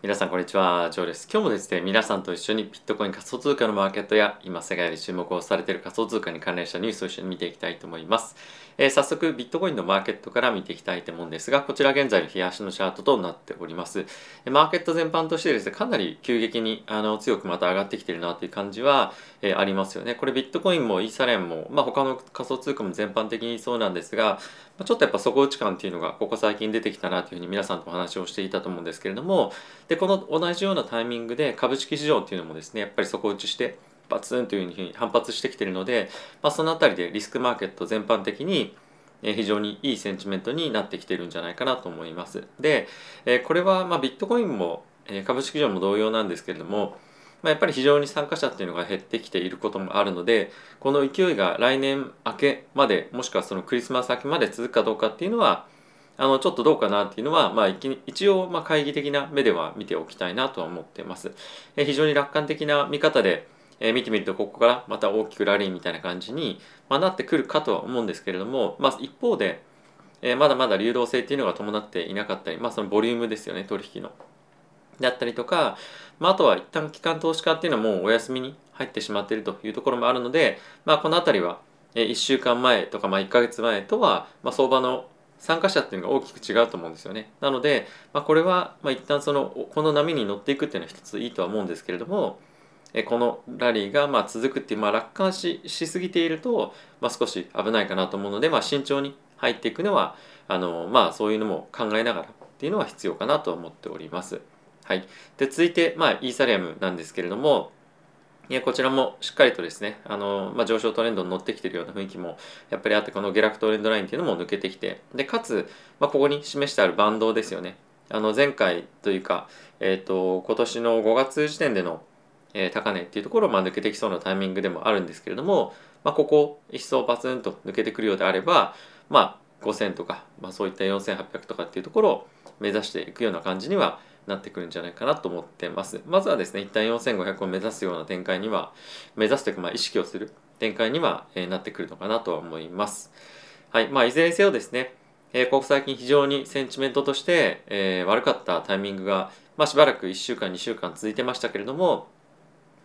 皆さんこんにちは、ジョーです。今日もですね、皆さんと一緒にビットコイン仮想通貨のマーケットや今世界で注目をされている仮想通貨に関連したニュースを一緒に見ていきたいと思います。えー、早速ビットコインのマーケットから見ていきたいと思うんですが、こちら現在の冷やしのチャートとなっております。マーケット全般としてですね、かなり急激にあの強くまた上がってきているなという感じは、えー、ありますよね。これビットコインもイーサレンも、まあ、他の仮想通貨も全般的にそうなんですが、ちょっとやっぱ底打ち感っていうのがここ最近出てきたなというふうに皆さんとお話をしていたと思うんですけれども、で、この同じようなタイミングで株式市場っていうのもですねやっぱり底打ちしてバツンというふうに反発してきているので、まあ、その辺りでリスクマーケット全般的に非常にいいセンチメントになってきてるんじゃないかなと思います。で、これはまビットコインも株式市場も同様なんですけれども、まあ、やっぱり非常に参加者っていうのが減ってきていることもあるのでこの勢いが来年明けまでもしくはそのクリスマス明けまで続くかどうかっていうのはあのちょっとどうかなっていうのは、まあ、一応まあ懐疑的な目では見ておきたいなとは思ってます。え非常に楽観的な見方で、え見てみるとここからまた大きくラリーみたいな感じに、まあ、なってくるかとは思うんですけれども、まあ、一方で、えまだまだ流動性っていうのが伴っていなかったり、まあ、そのボリュームですよね取引の。だったりとか、まあ、あとは一旦機関投資家っていうのはもうお休みに入ってしまっているというところもあるので、まあ、この辺りは1週間前とかまあ1ヶ月前とは、まあ、相場の参加者っていうのが大きく違うと思うんですよね。なので、まあ、これは、まあ、一旦そのこの波に乗っていくっていうのは一ついいとは思うんですけれどもこのラリーがまあ続くっていう、まあ、楽観ししすぎていると、まあ、少し危ないかなと思うので、まあ、慎重に入っていくのはあの、まあ、そういうのも考えながらっていうのは必要かなと思っております。はい、で続いて、まあ、イーサリアムなんですけれども、こちらもしっかりとですねあの、まあ、上昇トレンドに乗ってきてるような雰囲気もやっぱりあってこの下落トレンドラインっていうのも抜けてきてでかつ、まあ、ここに示してあるバンドですよね。あの前回というか、えーと、今年の5月時点での、えー、高値っていうところをまあ抜けてきそうなタイミングでもあるんですけれども、まあ、ここ一層バツンと抜けてくるようであれば、まあ、5000とか、まあ、そういった4800とかっていうところを目指していくような感じにはなってくるんじゃないかなと思ってます。まずはですね、一旦4500を目指すような展開には、目指すというか、まあ、意識をする展開には、えー、なってくるのかなとは思います。はい。まあ、いずれにせよですね、えー、ここ最近非常にセンチメントとして、えー、悪かったタイミングが、まあ、しばらく1週間、2週間続いてましたけれども、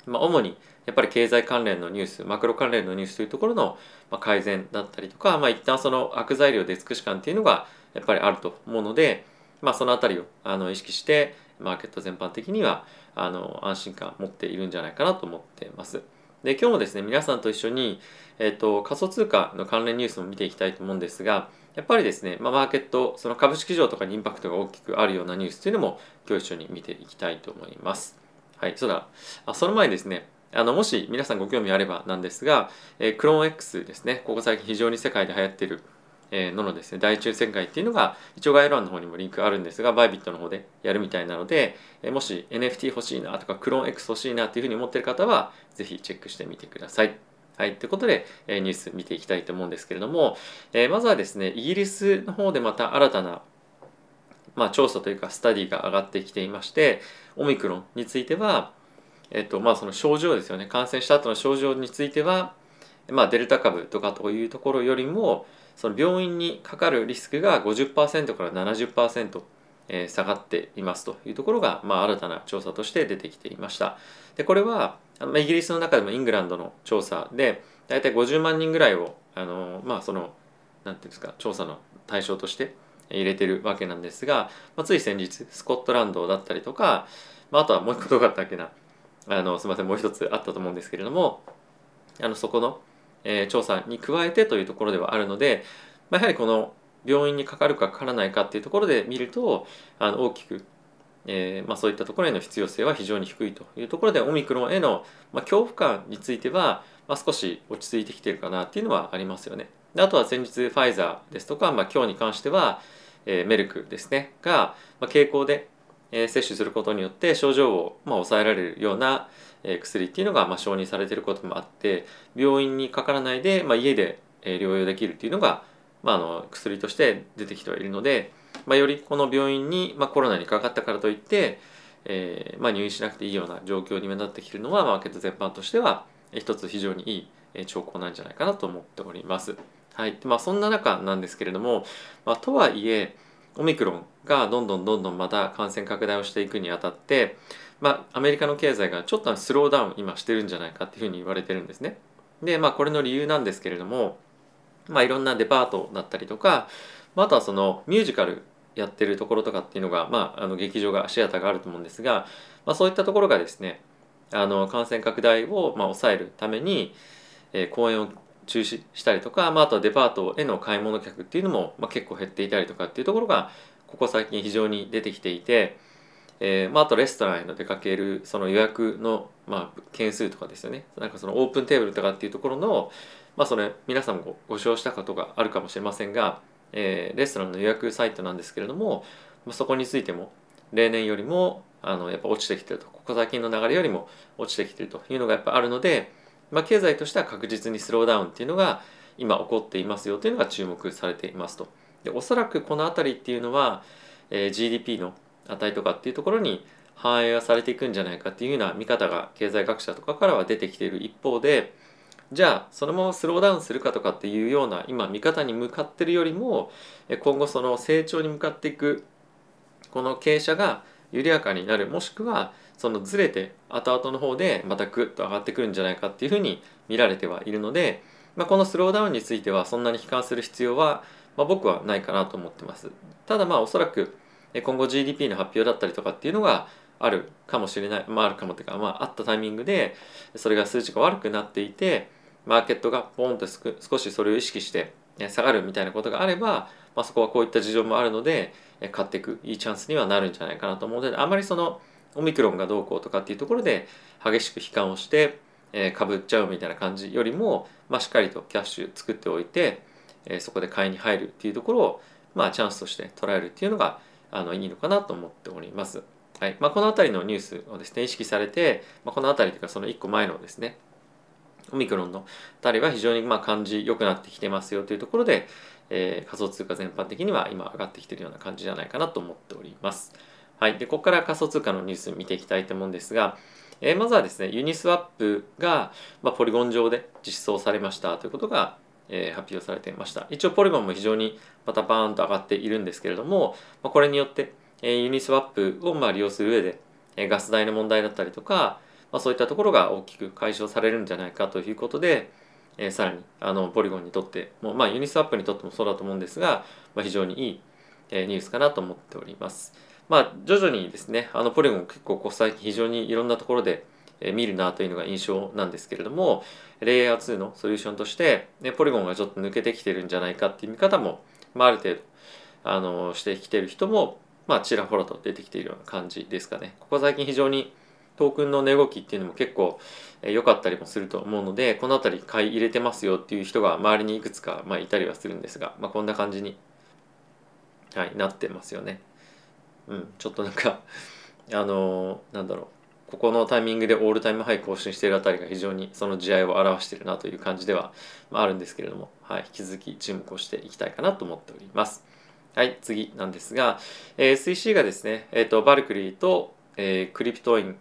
まあ、主にやっぱり経済関連のニュース、マクロ関連のニュースというところの改善だったりとか、まあ、一旦その悪材料で尽くし感っていうのがやっぱりあると思うので、まあ、その辺りをあの意識してマーケット全般的にはあの安心感を持っているんじゃないかなと思っています。で今日もですね皆さんと一緒に、えーと、仮想通貨の関連ニュースも見ていきたいと思うんですがやっぱりですね、まあ、マーケットその株式市場とかにインパクトが大きくあるようなニュースというのも今日一緒に見ていきたいと思います。はい、そうだあその前にですねあのもし皆さんご興味あればなんですが、えー、クローン X ですねここ最近非常に世界で流行っているえののですね大抽選会っていうのが一応概要欄の方にもリンクあるんですがバイビットの方でやるみたいなので、えもし NFT 欲しいなとかクローン X 欲しいなっていうふうに思ってる方はぜひチェックしてみてください。はい。ということで、えニュース見ていきたいと思うんですけれども、えまずはですね、イギリスの方でまた新たな、まあ、調査というかスタディが上がってきていまして、オミクロンについては、えっと、まあその症状ですよね。感染した後の症状については、まあデルタ株とかというところよりも、その病院にかかるリスクが50%から70%、え、下がっていますというところが、まあ、新たな調査として出てきていました。でこれはイギリスの中でもイングランドの調査で大体50万人ぐらいをあのまあそのなんていうんですか調査の対象として入れてるわけなんですが、まあ、つい先日スコットランドだったりとか、まあ、あとはもう一個どうかったっけなあのすみませんもう一つあったと思うんですけれどもあのそこのえー、調査に加えてというところではあるので、まあ、やはりこの病院にかかるかかからないかっていうところで見るとあの大きく、えーまあ、そういったところへの必要性は非常に低いというところでオミクロンへの、まあ、恐怖感については、まあ、少し落ち着いてきてるかなっていうのはありますよね。であとは先日ファイザーですとか、まあ、今日に関しては、えー、メルクですねが、まあ、傾向で、えー、摂取することによって症状を、まあ、抑えられるような、え薬っていうのがま承認されてることもあって病院にかからないで、ま、家で療養できるっていうのが、まあ、の薬として出てきてはいるので、ま、よりこの病院に、まコロナにかかったからといって、え、ま入院しなくていいような状況になってきているのはマーケット全般としては一つ非常にいい兆候なんじゃないかなと思っております。はいまあ、そんな中なんですけれども、まあ、とはいえオミクロンがどんどんどんどんまた感染拡大をしていくにあたって、まあ、アメリカの経済がちょっとスローダウン今してるんじゃないかっていうふうに言われてるんですね。でまあこれの理由なんですけれども、まあ、いろんなデパートだったりとか、まあ、あとはそのミュージカルやってるところとかっていうのが、まあ、あの劇場がシアターがあると思うんですが、まあ、そういったところがですねあの感染拡大をまあ抑えるために、えー、公演を中止したりとか、まあ、あとはデパートへの買い物客っていうのも、まあ、結構減っていたりとかっていうところがここ最近非常に出てきていて、えーまあ、あとレストランへの出かけるその予約の、まあ、件数とかですよねなんかそのオープンテーブルとかっていうところの、まあ、それ皆さんもごご使用したことがあるかもしれませんが、えー、レストランの予約サイトなんですけれども、まあ、そこについても例年よりもあのやっぱ落ちてきてるとここ最近の流れよりも落ちてきてるというのがやっぱあるので、まあ、経済としては確実にスローダウンっていうのが今起こっていますよというのが注目されていますと。でおそらくこの辺りっていうのは、えー、GDP の値とかっていうところに反映はされていくんじゃないかっていうような見方が経済学者とかからは出てきている一方でじゃあそのままスローダウンするかとかっていうような今見方に向かってるよりも今後その成長に向かっていくこの傾斜が緩やかになるもしくはそのずれて後々の方でまたグッと上がってくるんじゃないかっていうふうに見られてはいるので、まあ、このスローダウンについてはそんなに悲観する必要は、まあ、僕はないかなと思ってます。ただまあおそらく今後 GDP の発表だったりとかっていうのがあるかもしれない、まあ、あるかもっていうか、まあ、あったタイミングでそれが数値が悪くなっていてマーケットがポンと少しそれを意識して下がるみたいなことがあれば、まあ、そこはこういった事情もあるので買っていくいいチャンスにはなるんじゃないかなと思うのであまりそのオミクロンがどうこうとかっていうところで激しく悲観をして、えー、株っちゃうみたいな感じよりも、まあ、しっかりとキャッシュ作っておいて、そこで買いに入るっていうところを、まあ、チャンスとして捉えるっていうのがあのいいのかなと思っております。はいまあ、この辺りのニュースをですね意識されて、まあ、この辺りというかその1個前のですねオミクロンのたりは非常にまあ感じ良くなってきてますよというところで、えー、仮想通貨全般的には今上がってきてるような感じじゃないかなと思っております。はい、でここから仮想通貨のニュース見ていきたいと思うんですが、えー、まずはですねユニスワップが、まあ、ポリゴン上で実装されましたということが、えー、発表されていました一応ポリゴンも非常にまたバーンと上がっているんですけれども、まあ、これによって、えー、ユニスワップをまあ利用する上で、えー、ガス代の問題だったりとか、まあ、そういったところが大きく解消されるんじゃないかということで、えー、さらにあのポリゴンにとっても、まあ、ユニスワップにとってもそうだと思うんですが、まあ、非常にいい、えー、ニュースかなと思っております。まあ、徐々にですねあのポリゴン結構こう最近非常にいろんなところで見るなというのが印象なんですけれどもレイヤー2のソリューションとして、ね、ポリゴンがちょっと抜けてきてるんじゃないかっていう見方も、まあ、ある程度あのしてきてる人も、まあ、ちらほらと出てきているような感じですかね。ここ最近非常にトークンの値動きっていうのも結構良かったりもすると思うのでこの辺り買い入れてますよっていう人が周りにいくつか、まあ、いたりはするんですが、まあ、こんな感じに、はい、なってますよね。うん、ちょっとなんかあのー、なんだろうここのタイミングでオールタイムハイ更新しているあたりが非常にその地合を表しているなという感じでは、あ、るんですけれども、はい、引き続き注目をしていきたいかなと思っております。はい、次なんですが、えー、SEC がですね、えーと、バルクリーと、えー、クリプトイン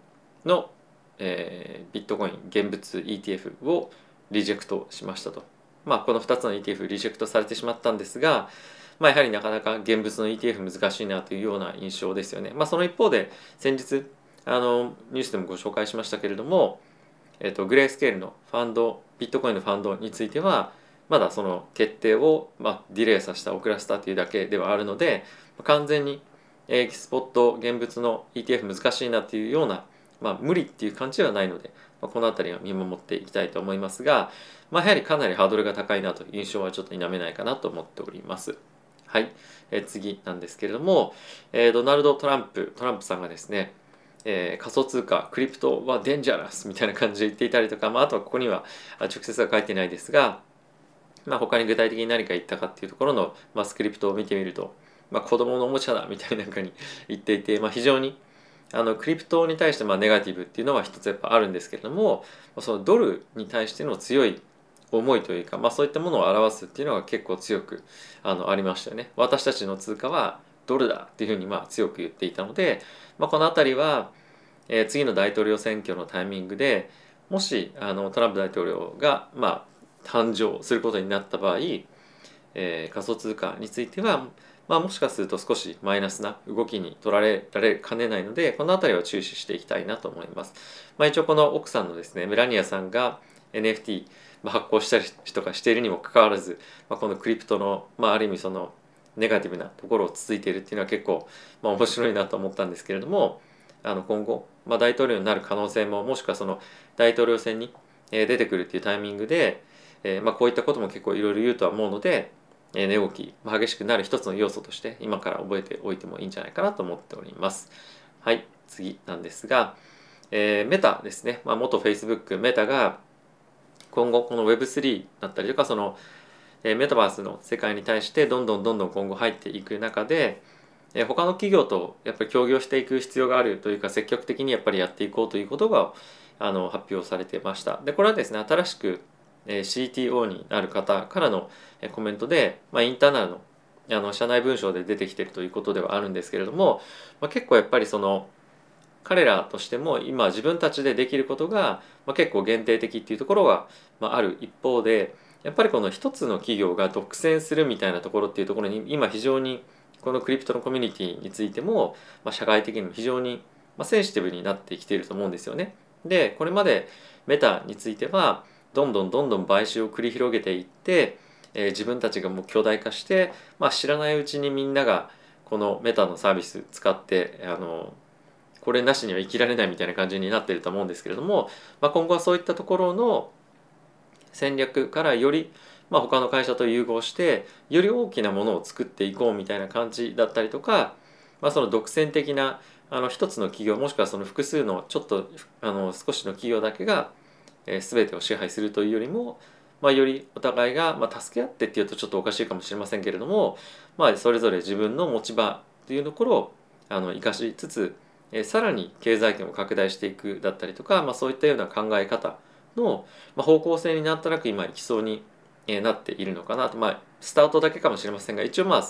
の、えー、ビットコイン現物 ETF をリジェクトしましたと。まあ、この2つの ETF リジェクトされてしまったんですが、まあ、やはりなかなか現物の ETF 難しいなというような印象ですよね。まあ、その一方で先日あのニュースでもご紹介しましたけれども、えっと、グレースケールのファンドビットコインのファンドについてはまだその決定を、まあ、ディレイさせた遅らせたというだけではあるので完全にエキスポット現物の ETF 難しいなっていうような、まあ、無理っていう感じではないので、まあ、この辺りは見守っていきたいと思いますが、まあ、やはりかなりハードルが高いなという印象はちょっと否めないかなと思っております。はい、え、次なんですけれども、えー、ドナルド・トランプトランプさんがですね、えー、仮想通貨クリプトはデンジャラスみたいな感じで言っていたりとか、まあ、あとはここには直接は書いてないですが、まあ、他に具体的に何か言ったかっていうところの、まあ、スクリプトを見てみると、まあ、子供のおもちゃだみたいなかに言っていて、まあ、非常にあのクリプトに対してまあネガティブっていうのは一つやっぱあるんですけれどもそのドルに対しての強い思いというか、まあ、そういったものを表すっていうのが結構強くあのありましたよね。私たちの通貨はドルだっていうふうにまあ強く言っていたので、まあ、この辺りは、えー、次の大統領選挙のタイミングでもしあのトランプ大統領がまあ誕生することになった場合、えー、仮想通貨については、まあ、もしかすると少しマイナスな動きに取られられかねないのでこの辺りは注視していきたいなと思います。まあ、一応この奥さんのですねメラニアさんが NFT 発行したりとかしているにもかかわらず、まあ、このクリプトの、まあ、ある意味そのネガティブなところをつついているっていうのは結構、まあ、面白いなと思ったんですけれどもあの今後、まあ、大統領になる可能性ももしくはその大統領選に出てくるっていうタイミングで、えーまあ、こういったことも結構いろいろ言うとは思うので、えー、値動き激しくなる一つの要素として今から覚えておいてもいいんじゃないかなと思っております。はい次なんですが、えー、メタですね、まあ、元 Facebook メタが今後この Web3 だったりとかそのえメタバースの世界に対してどんどんどんどん今後入っていく中で、え他の企業とやっぱり協業していく必要があるというか積極的にやっぱりやっていこうということがあの発表されてました。でこれはですね新しく CTO になる方からのコメントで、まあ、インターナルのあの社内文章で出てきてるということではあるんですけれども、まあ、結構やっぱりその彼らとしても今自分たちでできることが、ま、結構限定的っていうところが、ま、ある一方でやっぱりこの一つの企業が独占するみたいなところっていうところに今非常にこのクリプトのコミュニティについても、まあ、社会的にも非常に、ま、センシティブになってきていると思うんですよね。でこれまでメタについてはどんどんどんどん買収を繰り広げていって、えー、自分たちがもう巨大化して、まあ、知らないうちにみんながこのメタのサービス使ってあのこれなしには生きられないみたいな感じになってると思うんですけれども、まあ、今後はそういったところの戦略からより、まあ、他の会社と融合してより大きなものを作っていこうみたいな感じだったりとか、まあ、その独占的なあの一つの企業もしくはその複数のちょっとあの少しの企業だけが、えー、全てを支配するというよりも、まあ、よりお互いが、まあ、助け合ってっていうとちょっとおかしいかもしれませんけれども、まあ、それぞれ自分の持ち場というところをあの生かしつつ、えー、さらに経済圏を拡大していくだったりとか、まあ、そういったような考え方の方向性になんとなく今いきそうになっているのかなとまあスタートだけかもしれませんが一応まあ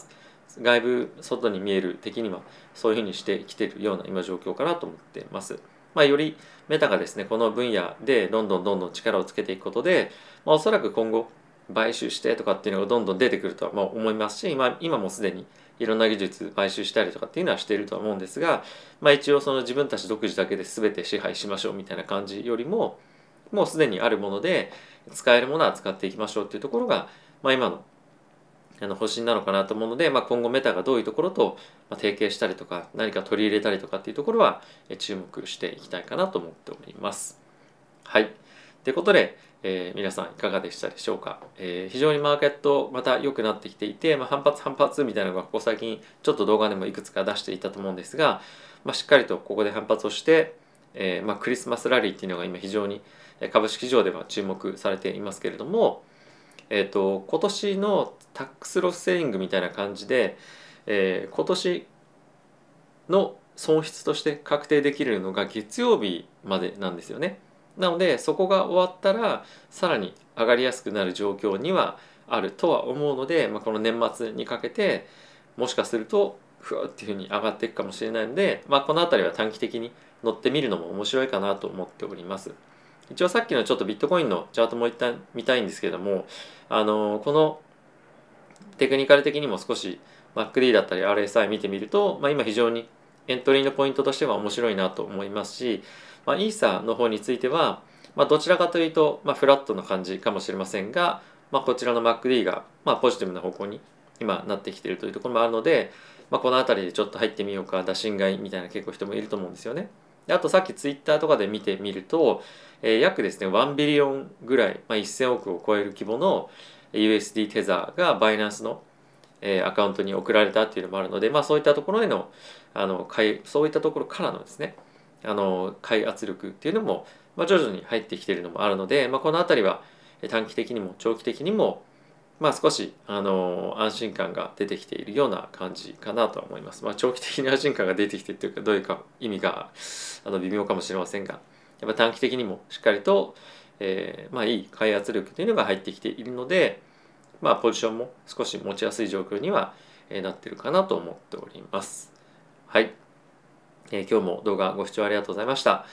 外部外に見える的にはそういうふうにしてきてるような今状況かなと思っています。まあ、よりメタがですねこの分野でどんどんどんどん力をつけていくことで、まあ、おそらく今後買収してとかっていうのがどんどん出てくるとはま思いますし今今もすでにいろんな技術買収したりとかっていうのはしているとは思うんですが、まあ、一応その自分たち独自だけで全て支配しましょうみたいな感じよりももうすでにあるもので使えるものは使っていきましょうっていうところが、まあ、今のあの方針なのかなと思うので、まあ、今後メタがどういうところと提携したりとか何か取り入れたりとかっていうところは注目していきたいかなと思っております。はい。ということで、えー、皆さんいかがでしたでしょうか、えー、非常にマーケットまた良くなってきていて、まあ、反発反発みたいなのがここ最近ちょっと動画でもいくつか出していたと思うんですが、まあ、しっかりとここで反発をして、えーまあ、クリスマスラリーっていうのが今非常に株式市場では注目されていますけれども、えーと、今年のタックスロスセーリングみたいな感じで、えー、今年の損失として確定できるのが月曜日までなんですよね。なのでそこが終わったらさらに上がりやすくなる状況にはあるとは思うので、まあ、この年末にかけてもしかするとふわっていうふうに上がっていくかもしれないので、まあ、この辺りは短期的に乗ってみるのも面白いかなと思っております。一応さっきのちょっとビットコインのチャートも一旦見たいんですけどもあのこのテクニカル的にも少し MacD だったり RSI 見てみると、まあ、今非常にエントリーのポイントとしては面白いなと思いますし、まあ、イーサの方については、まあ、どちらかというと、まあ、フラットな感じかもしれませんが、まあ、こちらの MacD が、まあ、ポジティブな方向に今なってきているというところもあるので、まあ、この辺りでちょっと入ってみようか打診買いみたいな結構人もいると思うんですよね。であとさっきツイッターとかで見てみると、えー、約ですね1ビリオンぐらい、まあ、1000億を超える規模の USD テザーがバイナンスの、えー、アカウントに送られたっていうのもあるので、まあ、そういったところへのあの買いそういったところからのですねあの買い圧力っていうのも、まあ、徐々に入ってきているのもあるので、まあ、この辺りは短期的にも長期的にもまあ、少しあの安心感が出てきているような感じかなとは思います。まあ、長期的に安心感が出てきてというかどういうか意味があの微妙かもしれませんがやっぱ短期的にもしっかりと、えー、まあ、いい開発力というのが入ってきているので、まあ、ポジションも少し持ちやすい状況にはえなってるかなと思っております。はい、えー、今日も動画ご視聴ありがとうございました。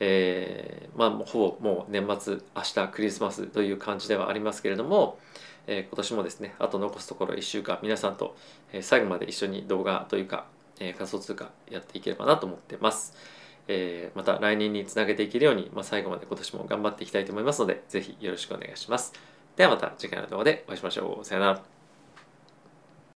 えー、まあほぼもう年末明日クリスマスという感じではありますけれどもえ今年もですねあと残すところ1週間皆さんと、え最後まで一緒に動画というか、え仮想通貨やっていければなと思ってます。えまた来年につなげていけるように、まあ、最後まで今年も頑張っていきたいと思いますので、ぜひよろしくお願いします。ではまた次回の動画でお会いしましょう。さよなら。